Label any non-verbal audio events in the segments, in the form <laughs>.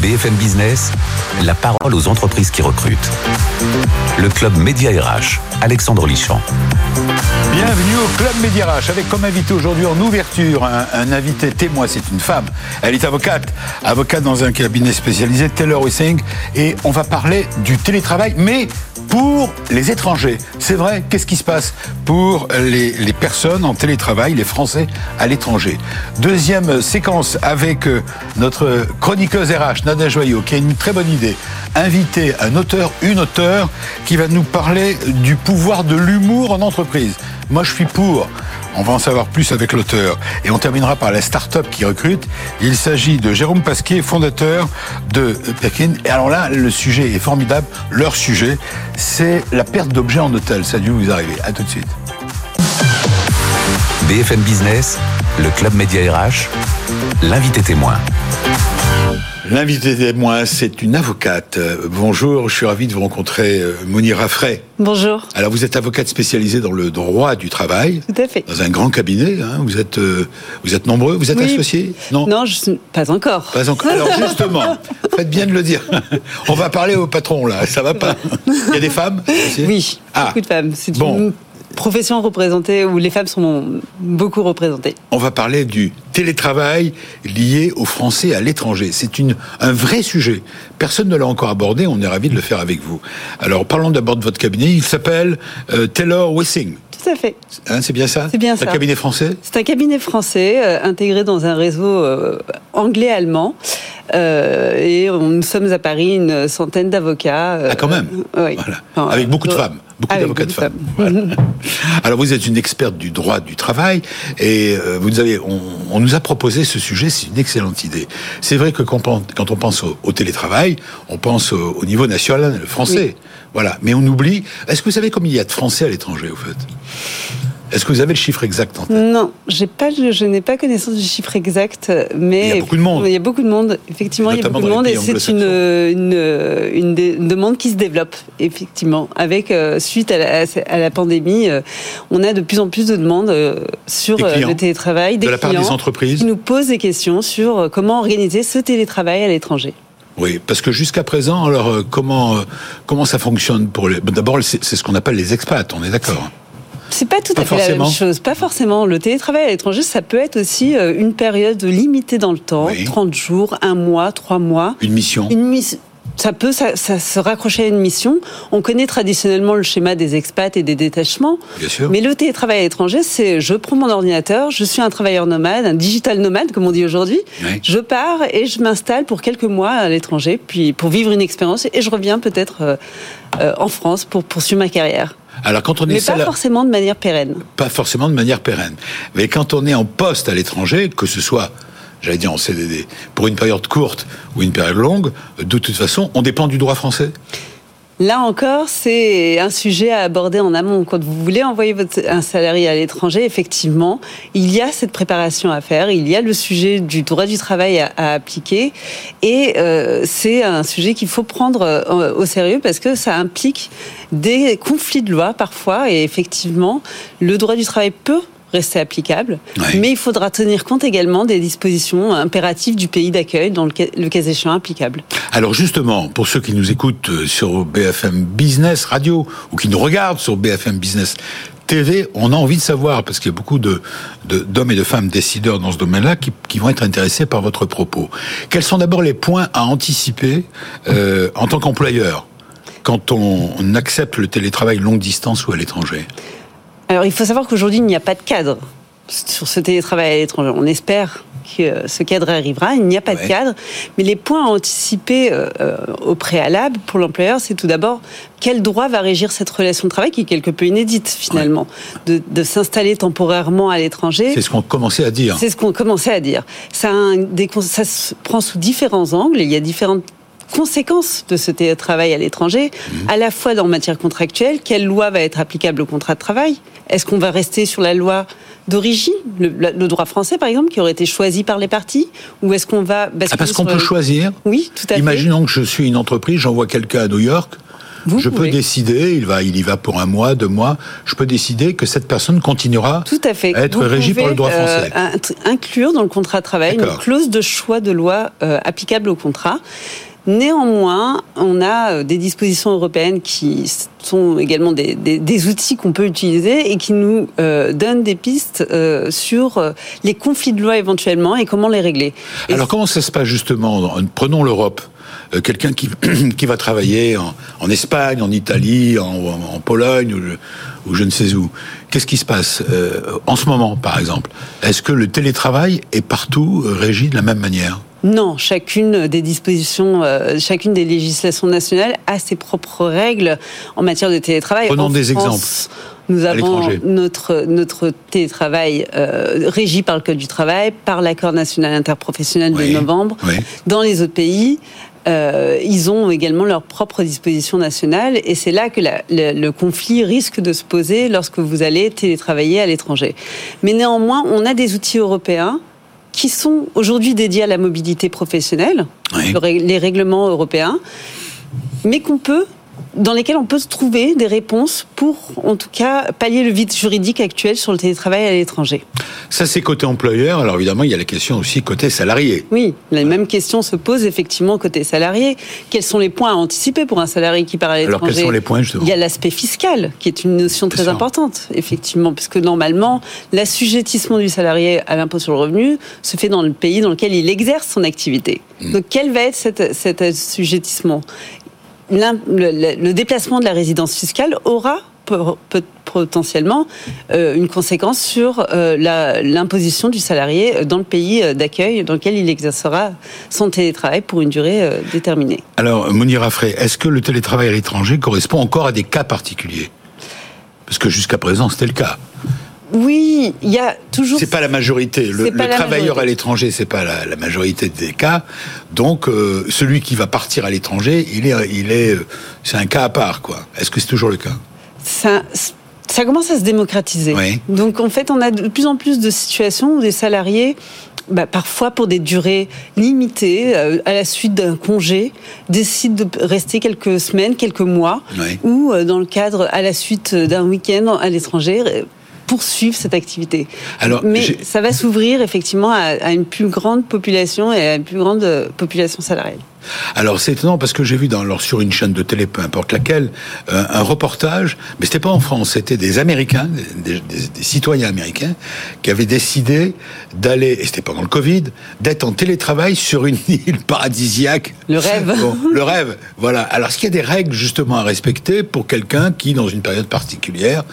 BFM Business, la parole aux entreprises qui recrutent. Le club Média RH, Alexandre Lichamp. Bienvenue au Club Média RH avec comme invité aujourd'hui en ouverture un, invité témoin, c'est une femme. Elle est avocate, avocate dans un cabinet spécialisé, Taylor Wissing, et on va parler du télétravail, mais pour les étrangers. C'est vrai, qu'est-ce qui se passe pour les, les personnes en télétravail, les Français à l'étranger? Deuxième séquence avec euh, notre chroniqueuse RH, Qui a une très bonne idée. Inviter un auteur, une auteure, qui va nous parler du pouvoir de l'humour en entreprise. Moi, je suis pour. On va en savoir plus avec l'auteur. Et on terminera par la start-up qui recrute. Il s'agit de Jérôme Pasquier, fondateur de Perkin. Et alors là, le sujet est formidable. Leur sujet, c'est la perte d'objets en hôtel. Ça a dû vous arriver. À tout de suite. BFM Business, le club Média RH, l'invité témoin. L'invité témoin, c'est une avocate. Bonjour, je suis ravi de vous rencontrer, euh, Monira Frey. Bonjour. Alors, vous êtes avocate spécialisée dans le droit du travail. Tout à fait. Dans un grand cabinet, hein. vous êtes euh, vous êtes nombreux, vous êtes Oui. associés? Non, je suis pas encore. Pas encore. Alors <laughs> justement, faites bien de le dire. On va parler au patron là, ça va pas. <laughs> Il y a des femmes aussi? Oui, Ah. beaucoup de femmes. C'est Bon. une profession représentée où les femmes sont beaucoup représentées. On va parler du télétravail lié aux Français à l'étranger. C'est une un vrai sujet. Personne ne l'a encore abordé. On est ravi de le faire avec vous. Alors parlons d'abord de votre cabinet. Il s'appelle euh, Taylor Wissing. Tout à fait. Hein, c'est bien ça? C'est bien Un ça. cabinet français? C'est un cabinet français euh, intégré dans un réseau euh, anglais-allemand. Euh, et on- nous sommes à Paris une centaine d'avocats. euh, Ah, quand même. oui. Voilà. Enfin, Avec beaucoup de euh, femmes, beaucoup d'avocats de femmes. Voilà. Alors vous êtes une experte du droit du travail et euh, vous avez, on, on nous a proposé ce sujet, c'est une excellente idée. C'est vrai que quand on pense, au, au télétravail, on pense au, au niveau national, le français, voilà. Mais on oublie. Est-ce que vous savez combien il y a de Français à l'étranger, au fait? Est-ce que vous avez le chiffre exact en tête? Non, pas, je, n'ai pas connaissance du chiffre exact, mais Il y a beaucoup de monde. Il y a beaucoup de monde. Effectivement, il y a beaucoup de monde, et c'est une, une, une, dé- une demande qui se développe effectivement. Avec euh, suite à la, à la pandémie, euh, on a de plus en plus de demandes euh, sur clients. le télétravail, des de la part clients des entreprises qui nous posent des questions sur comment organiser ce télétravail à l'étranger. Oui, parce que jusqu'à présent, alors comment comment ça fonctionne pour les D'abord, c'est c'est ce qu'on appelle les expats. On est d'accord C'est pas tout Pas à fait la même chose. Pas forcément. Le télétravail à l'étranger, ça peut être aussi euh, une période limitée dans le temps, Oui. 30 jours, un mois, trois mois. Une mission. Une miss- ça peut ça, ça se raccrocher à une mission. On connaît traditionnellement le schéma des expats et des détachements. Bien sûr. Mais le télétravail à l'étranger, c'est je prends mon ordinateur, je suis un travailleur nomade, un digital nomade comme on dit aujourd'hui. Oui. Je pars et je m'installe pour quelques mois à l'étranger, puis pour vivre une expérience et je reviens peut-être euh, euh, en France pour poursuivre ma carrière. Alors quand on est Mais pas forcément de manière pérenne. pas forcément de manière pérenne. Mais quand on est en poste à l'étranger, que ce soit, j'allais dire en CDD, pour une période courte ou une période longue, de toute façon, on dépend du droit français. Là encore, c'est un sujet à aborder en amont. Quand vous voulez envoyer un salarié à l'étranger, effectivement, il y a cette préparation à faire, il y a le sujet du droit du travail à, à appliquer, et euh, c'est un sujet qu'il faut prendre euh, au sérieux parce que ça implique des conflits de loi parfois, et effectivement, le droit du travail peut rester applicable, mais il faudra tenir compte également des dispositions impératives du pays d'accueil, dans le cas, le cas échéant applicable. Alors justement, pour ceux qui nous écoutent euh, sur BFM Business Radio ou qui nous regardent sur BFM Business TV, on a envie de savoir, parce qu'il y a beaucoup de, de- d'hommes et de femmes décideurs dans ce domaine-là qui, qui vont être intéressés par votre propos. Quels sont d'abord les points à anticiper euh, en tant qu'employeur quand on, on accepte le télétravail longue distance ou à l'étranger? Alors, il faut savoir qu'aujourd'hui, il n'y a pas de cadre sur ce télétravail à l'étranger. On espère que euh, ce cadre arrivera. Il n'y a pas Ouais. de cadre. Mais les points à anticiper euh, euh, au préalable pour l'employeur, c'est tout d'abord quel droit va régir cette relation de travail qui est quelque peu inédite finalement, de, de s'installer temporairement à l'étranger. C'est ce qu'on commençait à dire. C'est ce qu'on commençait à dire. Ça, a un- des cons- ça se prend sous différents angles. Il y a différentes conséquences de ce télétravail à l'étranger, à la fois dans matière contractuelle, quelle loi va être applicable au contrat de travail? Est-ce qu'on va rester sur la loi d'origine, le, droit français par exemple, qui aurait été choisi par les partis, ou est-ce qu'on va basculer Ah, parce qu'on peut choisir. Oui, tout à fait. Imaginons que je suis une entreprise, j'envoie quelqu'un à New York. je peux décider, il va, il y va pour un mois, deux mois, je peux décider que cette personne continuera Tout à, fait. à être régie par le droit français. Euh, inclure dans le contrat de travail une clause de choix de loi euh, applicable au contrat. Néanmoins, on a euh, des dispositions européennes qui sont également des, outils qu'on peut utiliser et qui nous euh, donnent des pistes euh, sur les conflits de loi éventuellement et comment les régler. Alors comment ça se passe justement Prenons l'Europe. Quelqu'un qui, <clears throat> qui va travailler en, Espagne, en Italie, en, Pologne ou, je ne sais où. Qu'est-ce qui se passe en ce moment, par exemple? Est-ce que le télétravail est partout régi de la même manière? Non, chacune des dispositions, euh, chacune des législations nationales a ses propres règles en matière de télétravail. Prenons des exemples. Nous avons notre, notre télétravail euh, régi par le Code du travail, par l'accord national interprofessionnel de novembre. Dans les autres pays, euh, ils ont également leurs propres dispositions nationales et c'est là que le, conflit risque de se poser lorsque vous allez télétravailler à l'étranger. Mais néanmoins, on a des outils européens qui sont aujourd'hui dédiés à la mobilité professionnelle, les règlements européens, mais qu'on peut dans lesquels on peut se trouver des réponses pour, en tout cas, pallier le vide juridique actuel sur le télétravail à l'étranger. Ça, c'est côté employeur. Alors évidemment, il y a la question aussi côté salarié. Oui, la même question se pose effectivement côté salarié. Quels sont les points à anticiper pour un salarié qui part à l'étranger Alors quels sont les points justement Il y a l'aspect fiscal, qui est une notion très importante, effectivement, puisque normalement, l'assujettissement du salarié à l'impôt sur le revenu se fait dans le pays dans lequel il exerce son activité. Hmm. Donc quel va être cet, cet assujettissement? Le, déplacement de la résidence fiscale aura potentiellement euh, une conséquence sur euh, l'imposition du salarié dans le pays d'accueil dans lequel il exercera son télétravail pour une durée euh, déterminée. Alors, Mounir Afray, est-ce que le télétravail à l'étranger correspond encore à des cas particuliers? Parce que jusqu'à présent, c'était le cas. Oui, il y a toujours. C'est pas la majorité. Le, travailleur à l'étranger, c'est pas la, majorité des cas. Donc, euh, celui qui va partir à l'étranger, il est, il est, euh, c'est un cas à part, quoi. Est-ce que c'est toujours le cas? Ça, ça commence à se démocratiser. Donc, en fait, on a de plus en plus de situations où des salariés bah, parfois pour des durées limitées, euh, à la suite d'un congé, décident de rester quelques semaines, quelques mois, ou dans le cadre, à la suite d'un week-end à l'étranger, poursuivre cette activité. Alors, Mais ça va s'ouvrir effectivement à, une plus grande population et à une plus grande euh, population salariale. Alors c'est étonnant parce que j'ai vu dans, sur une chaîne de télé, peu importe laquelle, euh, un reportage, mais c'était pas en France, c'était des Américains, des, citoyens américains, qui avaient décidé d'aller, et c'était pendant le Covid, d'être en télétravail sur une <laughs> île paradisiaque. Le rêve. le rêve, voilà. Alors est-ce qu'il y a des règles justement à respecter pour quelqu'un qui, dans une période particulière,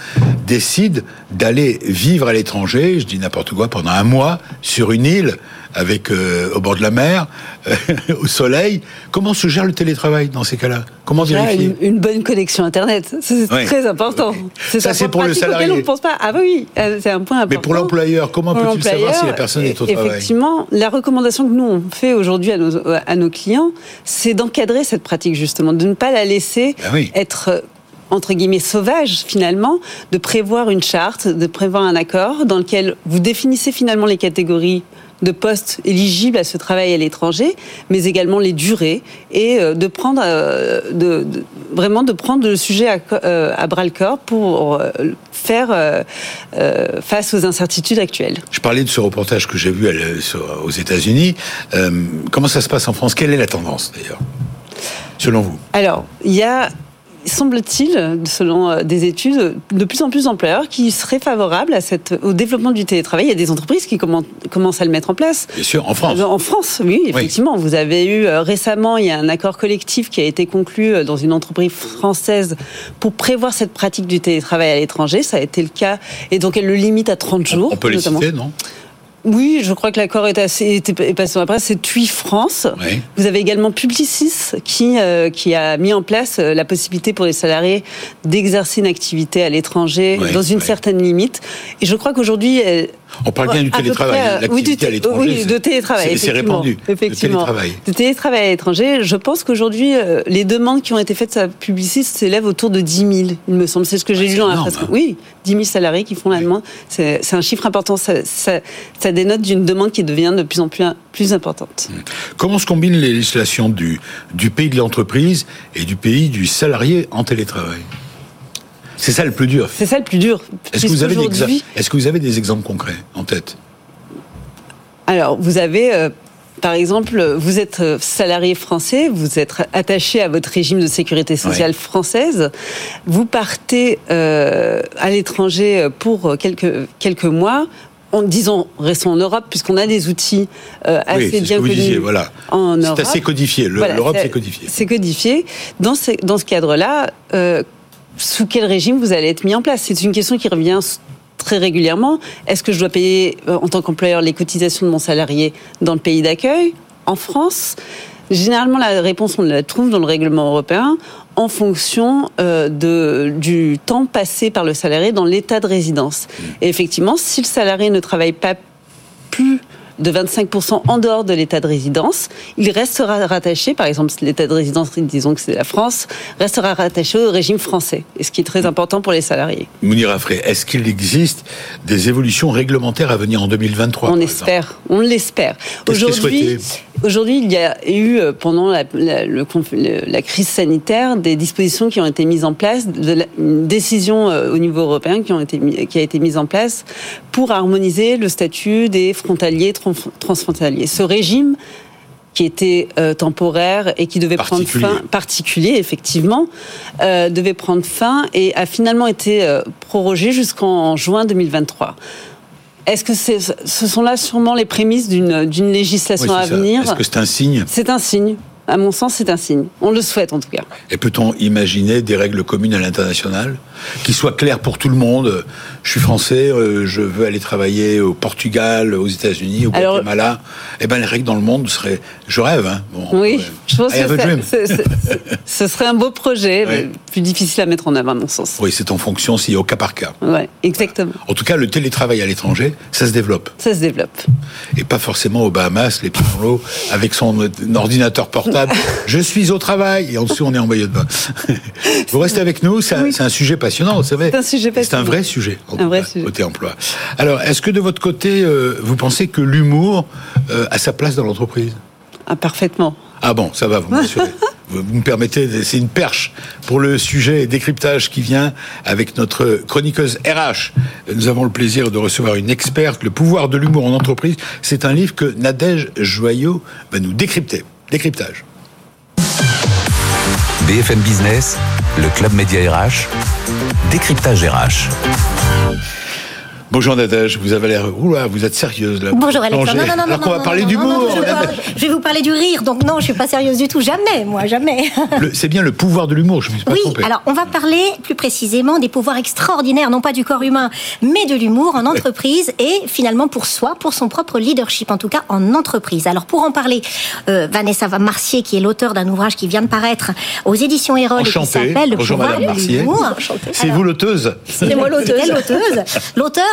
décide d'aller vivre à l'étranger, je dis n'importe quoi, pendant un mois sur une île avec euh, au bord de la mer, euh, <laughs> au soleil. Comment se gère le télétravail dans ces cas-là? Comment vérifier? une, bonne connexion Internet, c'est très important. Ça, c'est pour le salarié. On pense pas. Ah bah oui, euh, c'est un point important. Mais pour l'employeur, comment peut-il savoir si la personne est au travail? Effectivement, la recommandation que nous on fait aujourd'hui à nos, à nos clients, c'est d'encadrer cette pratique justement, de ne pas la laisser bah être entre guillemets sauvage finalement, de prévoir une charte, de prévoir un accord dans lequel vous définissez finalement les catégories de postes éligibles à ce travail à l'étranger, mais également les durées et euh, de prendre euh, de, vraiment de prendre le sujet à, euh, à bras le corps pour faire face aux incertitudes actuelles. Je parlais de ce reportage que j'ai vu aux États-Unis. comment ça se passe en France? Quelle est la tendance d'ailleurs, selon vous? Alors, il y a semble-t-il, selon euh, des études, de plus en plus d'employeurs qui seraient favorables à cette, au développement du télétravail. Il y a des entreprises qui commencent à le mettre en place. Bien sûr, en France. En France, oui, effectivement. Vous avez eu euh, récemment, il y a un accord collectif qui a été conclu euh, dans une entreprise française pour prévoir cette pratique du télétravail à l'étranger. Ça a été le cas. Et donc, elle le limite à 30 jours. On peut les citer, non? Oui, je crois que l'accord est, assez, est passé après. C'est TUI France. Vous avez également Publicis qui, euh, qui a mis en place euh, la possibilité pour les salariés d'exercer une activité à l'étranger dans une certaine limite. Et je crois qu'aujourd'hui, On parle bien du télétravail, euh, à l'étranger. Oui, de télétravail. C'est répandu. Effectivement. De télétravail. De télétravail à l'étranger. Je pense qu'aujourd'hui, euh, les demandes qui ont été faites à Publicis s'élèvent autour de 10 000, il me semble. C'est ce que j'ai Ah, lu dans la presse. hein. Oui, 10 000 salariés qui font la demande. C'est c'est un chiffre important. Ça, ça- ça dénote d'une demande qui devient de plus en plus, plus importante. Comment se combinent les législations du, du pays de l'entreprise et du pays du salarié en télétravail? C'est ça le plus dur. C'est ça le plus dur. Est-ce que, vous avez des Est-ce que vous avez des exemples concrets en tête? Alors, vous avez, euh, par exemple, vous êtes euh, salarié français, vous êtes attaché à votre régime de sécurité sociale Ouais. française, vous partez euh, à l'étranger pour quelques, quelques mois. En, disons, restons en Europe, puisqu'on a des outils euh, assez Oui, c'est bien connus voilà. en C'est Europe. assez codifié. Voilà, L'Europe, c'est codifié. C'est codifié. Dans ce, dans ce cadre-là, euh, sous quel régime vous allez être mis en place? C'est une question qui revient très régulièrement. Est-ce que je dois payer euh, en tant qu'employeur les cotisations de mon salarié dans le pays d'accueil, en France? Généralement, la réponse, on la trouve dans le règlement européen en fonction euh, du temps passé par le salarié dans l'état de résidence. Et effectivement, si le salarié ne travaille pas plus de 25% en dehors de l'état de résidence, il restera rattaché, par exemple, l'état de résidence, disons que c'est la France, restera rattaché au régime français, et ce qui est très important pour les salariés. Mounir Afré, est-ce qu'il existe des évolutions réglementaires à venir en 2023 on espère, on l'espère. Aujourd'hui, il y a eu euh, pendant la, la- le conf- le- la crise sanitaire des dispositions qui ont été mises en place, de la- une décision euh, au niveau européen qui, ont été, qui a été mise en place pour harmoniser le statut des frontaliers tran- transfrontaliers. Ce régime qui était euh, temporaire et qui devait prendre fin, particulier effectivement, euh, devait prendre fin et a finalement été euh, prorogé jusqu'en juin 2023. Est-ce que ce sont là sûrement les prémices d'une, Oui, législation à ça. venir? Est-ce que c'est un signe? C'est un signe. À mon sens, c'est un signe. On le souhaite en tout cas. Et peut-on imaginer des règles communes à l'international qui soient claires pour tout le monde? Je suis français, euh, je veux aller travailler au Portugal, aux États-Unis, au Alors- Guatemala. Eh ben les règles dans le monde seraient. Je rêve, hein. Bon, Oui, je pense que ça- ce serait un beau projet, mais plus difficile à mettre en œuvre à mon sens. Oui, c'est en fonction, c'est au cas par cas. Ouais, exactement. En tout cas, le télétravail à l'étranger, ça se développe. Ça se développe. Et pas forcément aux Bahamas, les l'eau, avec son ordinateur portable. Je suis au travail. Et en dessous, on est en maillot de bain. <laughs> Vous restez avec nous. C'est un, c'est un sujet passionnant, c'est vrai. C'est un sujet C'est un passionnant. vrai sujet. en Un vrai sujet. Côté emploi. Alors, est-ce que de votre côté, euh, vous pensez que l'humour euh, a sa place dans l'entreprise? Ah, parfaitement. Ah bon, ça va, vous. <laughs> Vous vous me permettez, c'est une perche pour le sujet décryptage qui vient avec notre chroniqueuse RH. Nous avons le plaisir de recevoir une experte, le pouvoir de l'humour en entreprise. C'est un livre que Nadège Joyot va nous décrypter. Décryptage. BFM Business, le club Média RH, décryptage RH. Bonjour Nadège, vous avez l'air... Oula, vous êtes sérieuse là. Bonjour Alexandre. Non, non, non, Alors non, qu'on va non, parler d'humour. je, vais Nadège. pas- je vais vous parler du rire, donc non, je suis pas sérieuse du tout. Jamais, moi, jamais. <laughs> C'est bien le pouvoir de l'humour, je ne me suis pas Oui, trompé. alors on va parler plus précisément des pouvoirs extraordinaires, non pas du corps humain, mais de l'humour en entreprise et finalement pour soi, pour son propre leadership, en tout cas en entreprise. Alors pour en parler, euh, Vanessa Marcier, qui est l'auteur d'un ouvrage qui vient de paraître aux éditions Erol et qui s'appelle Le Bonjour pouvoir Madame de Marcier. l'humour. C'est vous l'auteuse c'est moi l'auteuse. l'auteuse.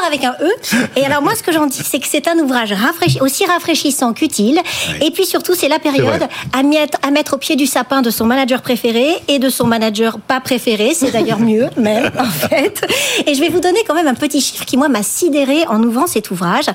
Avec un E. Et alors, moi, ce que j'en dis, c'est que c'est un ouvrage rafraîchi- aussi rafraîchissant qu'utile. Et puis surtout, c'est la période à mettre, à mettre au pied du sapin de son manager préféré et de son manager pas préféré. C'est d'ailleurs mieux, même, <laughs> en fait. Et je vais vous donner quand même un petit chiffre qui, moi, m'a sidéré en ouvrant cet ouvrage.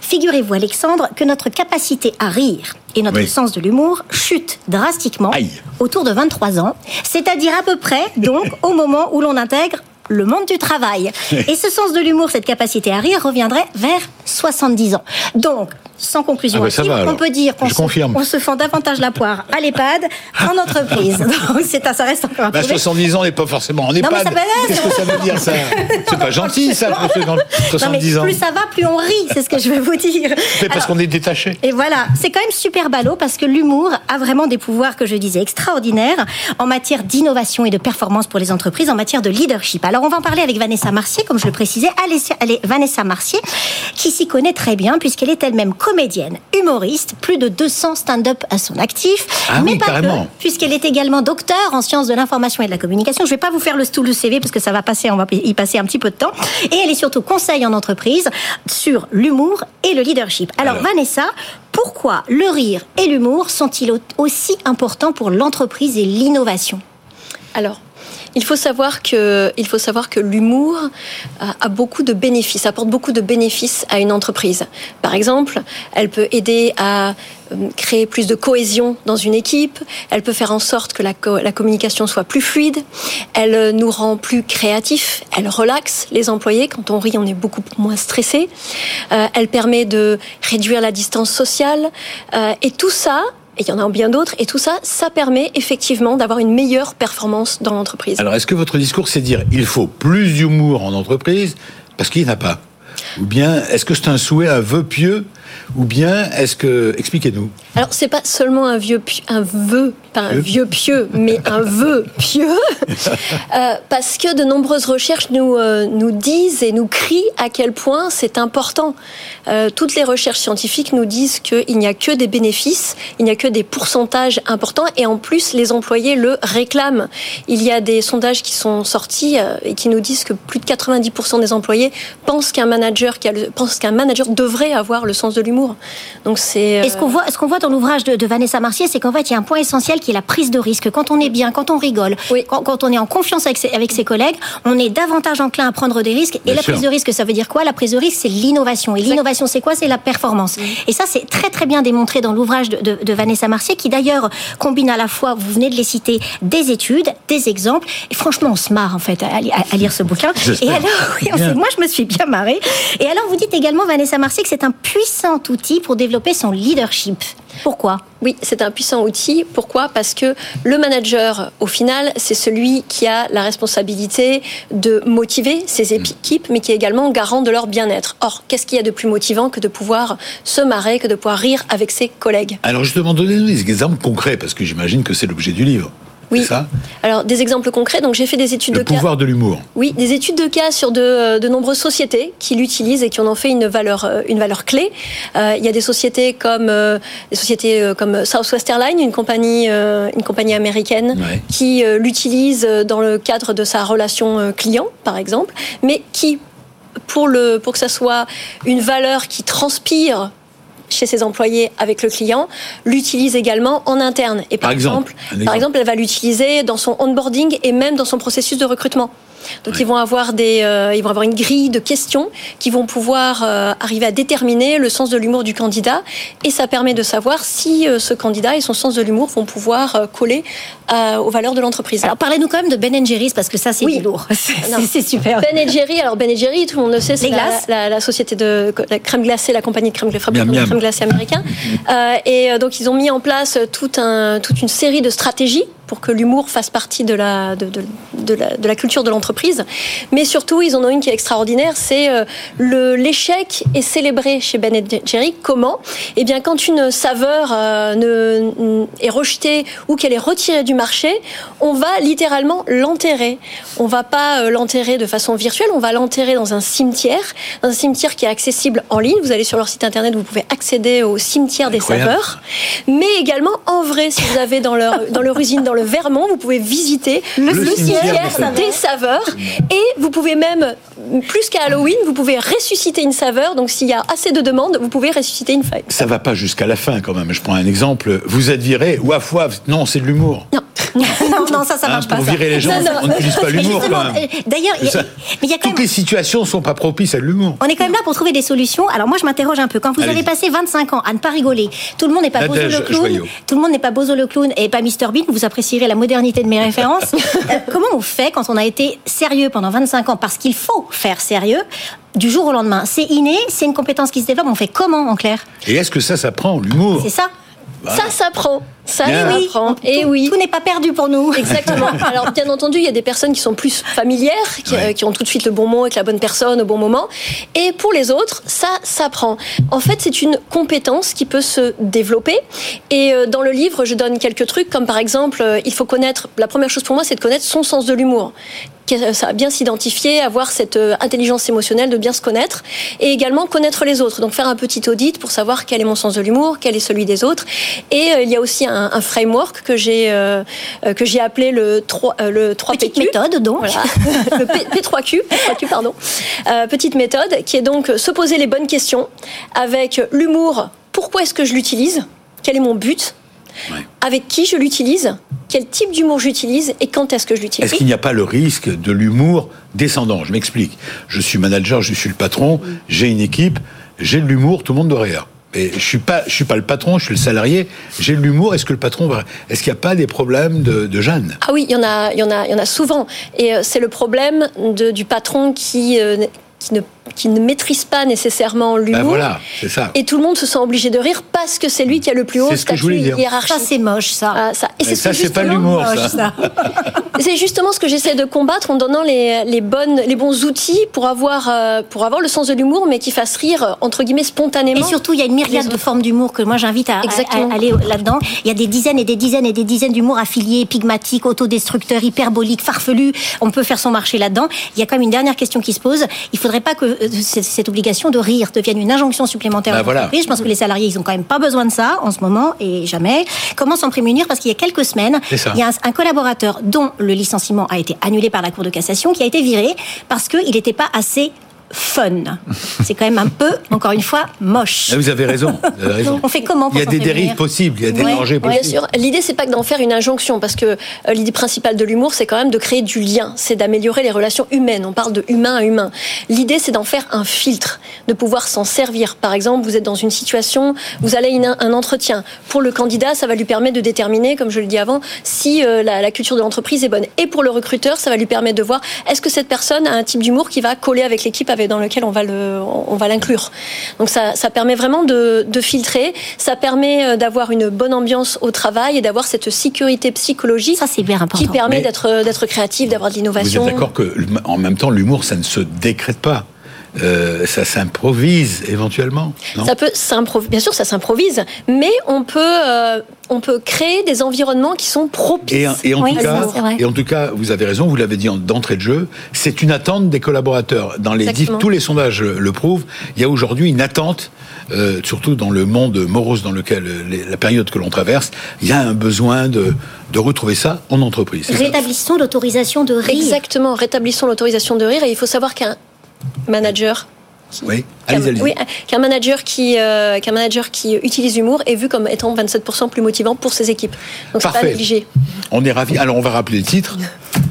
Figurez-vous, Alexandre, que notre capacité à rire et notre Oui. sens de l'humour chute drastiquement Aïe. autour de 23 ans, c'est-à-dire à peu près, donc, au moment où l'on intègre le monde du travail. Et ce sens de l'humour, cette capacité à rire, reviendrait vers 70 ans. Donc, sans conclusion Ah bah va, on peut dire qu'on se, on se fend davantage la poire à l'EHPAD qu'en entreprise. <laughs> Donc, c'est un- ça reste encore à Bah, prouver. 70 ans n'est pas forcément en mais EHPAD. ça. Qu'est-ce que ça veut dire ça <laughs> C'est pas gentil ça pour ceux dans Non, mais 70 ans. plus ça va, plus on rit, c'est ce que je veux vous dire. Mais parce qu'on est détaché. Et voilà, c'est quand même super ballot parce que l'humour a vraiment des pouvoirs que je disais extraordinaires en matière d'innovation et de performance pour les entreprises, en matière de leadership. Alors on va en parler avec Vanessa Marcier, comme je le précisais, allez, Vanessa Marcier, qui s'y connaît très bien puisqu'elle est elle-même comédienne, humoriste, plus de 200 stand-up à son actif. Ah mais oui, pas carrément. que, puisqu'elle est également docteur en sciences de l'information et de la communication. Je vais pas vous faire le tout le CV parce que ça va passer, on va y passer un petit peu de temps. Et elle est surtout conseil en entreprise sur l'humour et le leadership. Alors, Alors. Vanessa, pourquoi le rire et l'humour sont-ils au- aussi importants pour l'entreprise et l'innovation? Alors, il faut savoir que, il faut savoir que l'humour a, a beaucoup de bénéfices, apporte beaucoup de bénéfices à une entreprise. Par exemple, elle peut aider à euh, créer plus de cohésion dans une équipe. Elle peut faire en sorte que la, co- la communication soit plus fluide. Elle euh, nous rend plus créatifs. Elle relaxe les employés. Quand on rit, on est beaucoup moins stressé. Euh, elle permet de réduire la distance sociale. Euh, et tout ça, et il y en a bien d'autres, et tout ça, ça permet effectivement d'avoir une meilleure performance dans l'entreprise. Alors, est-ce que votre discours, c'est dire il faut plus d'humour en entreprise parce qu'il n'y en a pas? Ou bien, est-ce que c'est un souhait, un vœu pieux Ou bien, est-ce que. Expliquez-nous. Alors, c'est pas seulement un vieux, un vœu, pas un Pieux. vieux pieux, mais un vœu pieux, <laughs> Euh, parce que de nombreuses recherches nous euh, nous disent et nous crient à quel point c'est important. Euh, toutes les recherches scientifiques nous disent qu'il n'y a que des bénéfices, il n'y a que des pourcentages importants, et en plus les employés le réclament. Il y a des sondages qui sont sortis et qui nous disent que plus de 90% des employés pensent qu'un manager pense qu'un manager devrait avoir le sens de l'humour. Donc c'est. Et ce qu'on voit, ce qu'on voit dans l'ouvrage de, de Vanessa Marcier, c'est qu'en fait, il y a un point essentiel qui est la prise de risque. Quand on est bien, quand on rigole, Oui. quand, quand on est en confiance avec ses, avec ses collègues, on est davantage enclin à prendre des risques. Et Bien la sûr. prise de risque, ça veut dire quoi? La prise de risque, c'est l'innovation. Et l'innovation, c'est quoi? C'est la performance. Et ça, c'est très très bien démontré dans l'ouvrage de, de- de Vanessa Marcier, qui d'ailleurs combine à la fois, vous venez de les citer, des études, des exemples. Et franchement, on se marre en fait à, li- à- à lire ce bouquin. Et alors, oui, moi, je me suis bien marrée. Et alors, vous dites également, Vanessa Marcier, que c'est un puissant outil pour développer son leadership. Pourquoi? Oui, c'est un puissant outil. Pourquoi? Parce que le manager, au final, c'est celui qui a la responsabilité de motiver ses équipes, mais qui est également garant de leur bien-être. Or, qu'est-ce qu'il y a de plus motivant que de pouvoir se marrer, que de pouvoir rire avec ses collègues? Alors, justement, donnez-nous des exemples concrets, parce que j'imagine que c'est l'objet du livre. Oui. Ça Alors, des exemples concrets. Donc, j'ai fait des études Le de cas. pouvoir de l'humour. Oui, des études de cas sur de, euh, de nombreuses sociétés qui l'utilisent et qui en ont fait une valeur, euh, une valeur clé. Euh, il y a des sociétés comme euh, des sociétés euh, comme Southwest Airlines, une compagnie, euh, une compagnie américaine, Ouais. qui l'utilise dans le cadre de sa relation client, par exemple, mais qui pour le pour que ça soit une valeur qui transpire chez ses employés avec le client, l'utilise également en interne. Et Par exemple, par exemple, elle va l'utiliser dans son onboarding et même dans son processus de recrutement. Donc ils vont avoir des, euh, ils vont avoir une grille de questions qui vont pouvoir euh, arriver à déterminer le sens de l'humour du candidat et ça permet de savoir si euh, ce candidat et son sens de l'humour vont pouvoir coller aux valeurs de l'entreprise. Alors, parlez-nous quand même de Ben Jerry's parce que ça, c'est Oui. lourd. <laughs> C'est- Non. C'est super. Ben Jerry, alors Ben Jerry, tout le monde le sait, c'est la, glaces. la, la société de la crème glacée, la compagnie de crème glacée, Miam, miam. crème glacée américain. <laughs> Et donc ils ont mis en place un, toute une série de stratégies pour que l'humour fasse partie de la, de, de, de la, de la culture de l'entreprise. Mais surtout, ils en ont une qui est extraordinaire, c'est euh, le l'échec est célébré chez Ben Jerry. Comment? Eh bien, quand une saveur euh, ne, est rejetée ou qu'elle est retirée du marché, on va littéralement l'enterrer. On va pas euh, l'enterrer de façon virtuelle, on va l'enterrer dans un cimetière, dans un cimetière qui est accessible en ligne. Vous allez sur leur site internet, vous pouvez accéder au cimetière des saveurs, mais également en vrai, si vous avez dans leur dans leur usine, dans le Vermont, vous pouvez visiter le, Le cimetière cimetière des des saveurs et vous pouvez même plus qu'à Halloween, vous pouvez ressusciter une saveur. Donc s'il y a assez de demandes, vous pouvez ressusciter une feuille. Ça va pas jusqu'à la fin, quand même. Je prends un exemple. Vous êtes viré, waf waf. Non, c'est de l'humour. Non. Non, non, ça, ça Hein, marche pas. pour ça. virer les gens, Non, non. on n'utilise pas l'humour, euh, D'ailleurs, Ça- mais il y a quand Toutes même. les situations sont pas propices à l'humour. On est quand même là pour trouver des solutions. Alors moi, je m'interroge un peu. Quand vous avez passé 25 ans à ne pas rigoler, tout le monde n'est pas Bozo le clown, tout le monde n'est pas Bozo le clown et pas Mr Bean. Vous apprécierez la modernité de mes références. <laughs> Euh, comment on fait quand on a été sérieux pendant 25 ans? Parce qu'il faut faire sérieux du jour au lendemain C'est inné, c'est une compétence qui se développe. On fait comment en clair? Et est-ce que ça s'apprend, l'humour? C'est ça Ça s'apprend. Ça Bien. Oui, apprend. tout, Et oui. tout n'est pas perdu pour nous. Exactement. <laughs> Alors, bien entendu, il y a des personnes qui sont plus familières, qui, Ouais. euh, qui ont tout de suite le bon mot avec la bonne personne au bon moment. Et pour les autres, ça s'apprend. En fait, c'est une compétence qui peut se développer. Et euh, dans le livre, je donne quelques trucs, comme par exemple, euh, il faut connaître, la première chose pour moi, c'est de connaître son sens de l'humour. Ça, bien s'identifier, avoir cette intelligence émotionnelle, de bien se connaître, et également connaître les autres. Donc faire un petit audit pour savoir quel est mon sens de l'humour, quel est celui des autres. Et il y a aussi un, un framework que j'ai euh, euh, que j'ai appelé le 3 euh, le 3 Petite PQ. méthode, donc. Voilà, le <laughs> P, 3 q P3Q, pardon. Euh, petite méthode qui est donc se poser les bonnes questions avec l'humour. Pourquoi est-ce que je l'utilise? Quel est mon but? Ouais. Avec qui je l'utilise? Quel type d'humour j'utilise Et quand est-ce que je l'utilise? Est-ce qu'il n'y a pas le risque de l'humour descendant? Je m'explique. Je suis manager, je suis le patron, j'ai une équipe, j'ai de l'humour, tout le monde doit rire. Je suis suis pas le patron, je suis le salarié. J'ai l'humour. Est-ce que le patron Est-ce qu'il n'y a pas des problèmes de, Jeanne? Ah oui, il y en a, il y en a, souvent. Et euh, c'est le problème du patron qui, euh, qui, ne, qui ne maîtrise pas nécessairement l'humour. Ben voilà, c'est ça. Et tout le monde se sent obligé de rire parce que c'est lui qui a le plus haut statut hiérarchique. Ça, c'est moche, ça. Ah, ça. Et c'est ça, pas l'humour, ça. <laughs> C'est justement ce que j'essaie de combattre en donnant les, les, bonnes, les bons outils pour avoir, euh, pour avoir le sens de l'humour, mais qui fasse rire, entre guillemets, spontanément. Et surtout, il y a une myriade de formes d'humour que moi j'invite à, à- Exactement. à aller là-dedans. Il y a des dizaines et des dizaines et des dizaines d'humours affiliés, pygmatiques, autodestructeurs, hyperboliques, farfelus. On peut faire son marché là-dedans. Il y a quand même une dernière question qui se pose. Il faudrait pas que cette, obligation de rire devienne une injonction supplémentaire Bah voilà. Je pense que les salariés, ils ont quand même pas besoin de ça en ce moment et jamais. Comment s'en prémunir? Parce qu'il y a quelques semaines, il y a un, un collaborateur dont le licenciement a été annulé par la Cour de cassation qui a été viré parce qu'il n'était pas assez fun. C'est quand même un peu, encore une fois, moche. Ah, Vous avez raison. Vous avez raison. On fait comment pour Il y a des dérives possibles, il y a des Ouais, dangers Bien possibles. sûr. L'idée, c'est pas que d'en faire une injonction, parce que euh, l'idée principale de l'humour, c'est quand même de créer du lien, c'est d'améliorer les relations humaines. On parle de humain à humain. L'idée, c'est d'en faire un filtre, de pouvoir s'en servir. Par exemple, vous êtes dans une situation, vous allez une- un entretien. Pour le candidat, ça va lui permettre de déterminer, comme je le dis avant, si euh, la, la culture de l'entreprise est bonne. Et pour le recruteur, ça va lui permettre de voir est-ce que cette personne a un type d'humour qui va coller avec l'équipe avec dans lequel on va le, on va l'inclure. Donc ça, ça permet vraiment de, de filtrer. Ça permet euh, d'avoir une bonne ambiance au travail et d'avoir cette sécurité psychologique Ça, c'est bien important. qui permet d'être d'être créatif, d'avoir de Vous l'innovation. êtes d'accord que, en même temps, l'humour, ça ne se décrète pas. Euh, ça s'improvise éventuellement. Non Ça peut s'improviser, bien sûr, ça s'improvise, mais on peut, euh, on peut créer des environnements qui sont propices. Et, et en Oui, tout cas, et en tout cas, vous avez raison, vous l'avez dit en- d'entrée de jeu, c'est une attente des collaborateurs. Dans les tous les sondages le, prouvent. Il y a aujourd'hui une attente, euh, surtout dans le monde morose dans lequel les- la période que l'on traverse, il y a un besoin de, de retrouver ça en entreprise. Rétablissons l'autorisation de rire. Exactement, rétablissons l'autorisation de rire et il faut savoir qu'un manager Oui, qu'un allez, allez. oui, qu'un manager qui euh, manager qui utilise l'humour est vu comme étant 27% plus motivant pour ses équipes. Donc c'est pas négliger. On est ravis. Alors, on va rappeler le titre.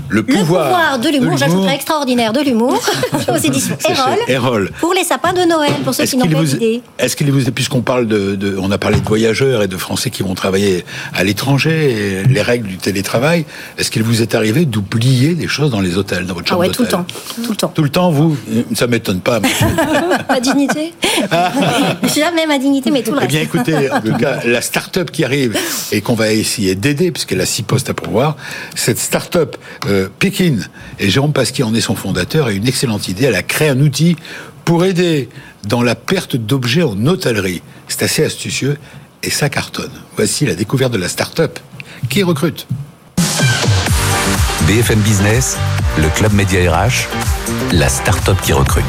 Le Le pouvoir, de l'humour, j'ajouterais extraordinaire de l'humour, <laughs> aux éditions Erol, Erol. pour les sapins de Noël, pour ceux qui n'ont pas vous, d'idée. est-ce qu'il vous, puisqu'on parle de, de- on a parlé de voyageurs et de Français qui vont travailler à l'étranger, les règles du télétravail, est-ce qu'il vous est arrivé d'oublier des choses dans les hôtels, dans votre Ah chambre ouais, tout le temps. Tout le temps. Tout le temps, vous Ça m'étonne pas. La <laughs> dignité. <laughs> Jamais ma dignité, mais tout le eh reste. bien, écoutez, la start-up qui arrive et qu'on va essayer d'aider, puisqu'elle a six postes à pourvoir, cette start-up euh, Pekin, et Jérôme Pasquier en est son fondateur, a une excellente idée. Elle a créé un outil pour aider dans la perte d'objets en hôtellerie. C'est assez astucieux et ça cartonne. Voici la découverte de la start-up qui recrute. BFM Business, le club média RH, la start-up qui recrute.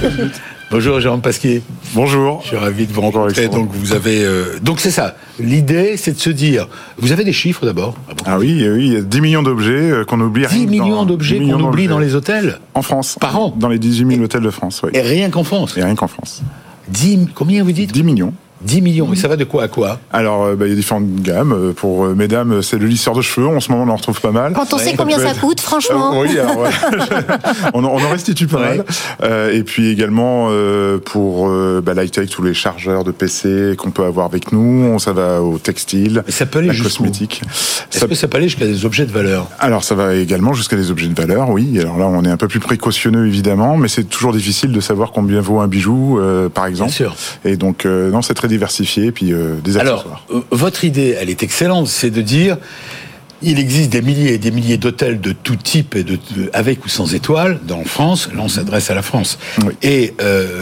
<laughs> Bonjour Jérôme Pasquier. Bonjour. Je suis ravi de vous rencontrer. Donc vous avez, euh, donc c'est ça. L'idée, c'est de se dire, vous avez des chiffres d'abord. Ah bon Ah oui, oui, il y a 10 millions d'objets euh, qu'on oublie. 10 rien que dans- millions d'objets 10 millions qu'on oublie dans les hôtels En France. Par an Dans les 18 000 hôtels de France, oui. et rien qu'en France. Et rien qu'en France. 10, combien vous dites? 10 millions. 10 millions. Et ça va de quoi à quoi Alors, euh, bah, il y a différentes gammes. Euh, Pour euh, mesdames, c'est le lisseur de cheveux. En ce moment, on en retrouve pas mal. Quand on Ouais, sait combien ça être- coûte, franchement. Euh, oui, alors, ouais. <laughs> on, en, on en restitue pas Ouais. mal. Euh, et puis également euh, pour euh, bah, l'high-tech, tous les chargeurs de PC qu'on peut avoir avec nous. On- Ça va au textile, Et ça peut aller la cosmétique. Est-ce Ça- que ça peut aller jusqu'à des objets de valeur alors ça va également jusqu'à des objets de valeur, oui. Alors là, on est un peu plus précautionneux évidemment, mais c'est toujours difficile de savoir combien vaut un bijou, euh, par exemple. sûr. Et donc euh, non, c'est très diversifié, et puis euh, des accessoires. Alors, euh, votre idée, elle est excellente, c'est de dire il existe des milliers et des milliers d'hôtels de tout type et de, de- avec ou sans étoiles dans France. Là, on s'adresse à la France. Oui. Et euh,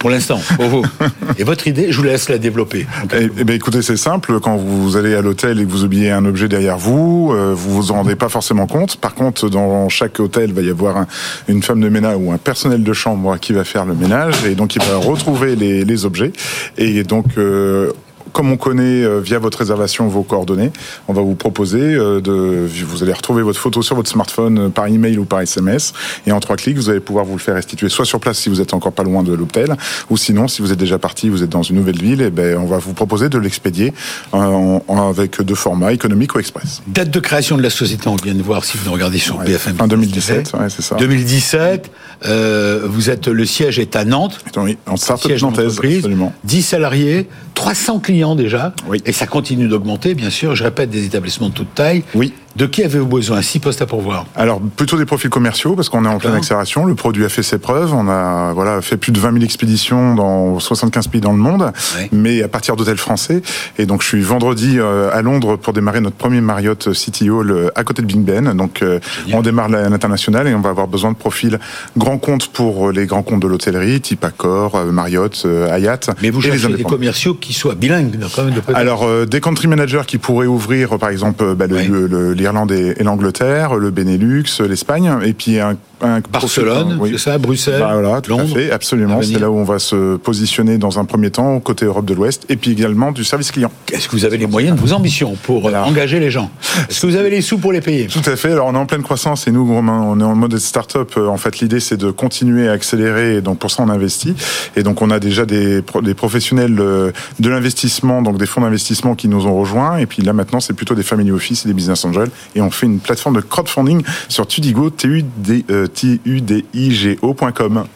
Pour l'instant. Pour vous. <laughs> et votre idée, je vous laisse la développer. Eh, eh ben, écoutez, c'est simple. Quand vous allez à l'hôtel et que vous oubliez un objet derrière vous, euh, vous vous en rendez pas forcément compte. Par contre, dans chaque hôtel, il va y avoir un- une femme de ménage ou un personnel de chambre qui va faire le ménage et donc il va retrouver les, les objets. Et donc, euh, comme on connaît euh, via votre réservation vos coordonnées, on va vous proposer euh, de, vous allez retrouver votre photo sur votre smartphone euh, par email ou par SMS, et en trois clics, vous allez pouvoir vous le faire restituer soit sur place si vous êtes encore pas loin de l'hôtel, ou sinon si vous êtes déjà parti, vous êtes dans une nouvelle ville, et ben on va vous proposer de l'expédier en- en- avec deux formats économique ou express. Date de création de la société, on vient de voir si vous regardez sur Ouais, BFM. fin 2017, ouais, c'est ça. 2017, euh, vous êtes, le siège est à Nantes. Oui, en start-up nantaise, absolument. 10 salariés, 300 clients déjà, Oui. et ça continue d'augmenter, bien sûr. Je répète, des établissements de toute taille. Oui. De qui avez-vous besoin? Six postes à pourvoir. Alors plutôt des profils commerciaux parce qu'on est en pleine accélération. Le produit a fait ses preuves. On a voilà fait plus de 20 000 expéditions dans 75 pays dans le monde, mais à partir d'hôtels français. Et donc je suis vendredi euh, à Londres pour démarrer notre premier Marriott City Hall euh, à côté de Big Ben. Donc euh, Génial. on démarre la- l'international et on va avoir besoin de profils grands comptes pour les grands comptes de l'hôtellerie, type Accor, Marriott, Hyatt. Mais vous et les cherchez des indépendants. commerciaux qui soient bilingues, quand même, de. Alors, des country managers qui pourraient ouvrir, par exemple, bah, le- Oui. le- le- l'Irlande et, et l'Angleterre, le Benelux, l'Espagne, et puis un, un Barcelone, oui. c'est ça, Bruxelles, Bah, voilà, tout Londres, à fait, absolument. C'est là où on va se positionner dans un premier temps, côté Europe de l'Ouest, et puis également du service client. Est-ce que vous avez les moyens de vos ambitions pour euh, Voilà. engager les gens Est-ce que vous avez les sous pour les payer Tout à fait. Alors, on est en pleine croissance et nous, on est en mode start-up. Euh, En fait, l'idée, c'est de continuer à accélérer. Et donc, pour ça, on investit. Et donc, on a déjà des, pro- des professionnels euh, de l'investissement, donc des fonds d'investissement qui nous ont rejoints. Et puis là, maintenant, c'est plutôt des family office et des business angels. Et on fait une plateforme de crowdfunding sur Tudigo,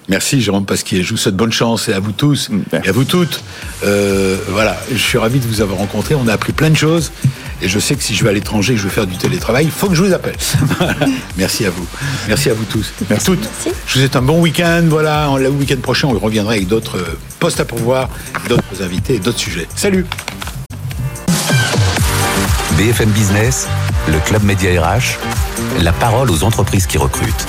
Merci Jérôme Pasquier, je vous souhaite bonne chance et à vous tous Merci. et à vous toutes. Euh, voilà, je suis ravi de vous avoir rencontré, on a appris plein de choses et je sais que si je vais à l'étranger et que je vais faire du télétravail, il faut que je vous appelle. <laughs> Merci à vous, merci à vous tous. Merci. Toutes. Je vous souhaite un bon week-end, voilà, le week-end prochain on reviendra avec d'autres euh, postes à pourvoir, d'autres invités et d'autres sujets. Salut BFM Business, le Club Média RH, la parole aux entreprises qui recrutent.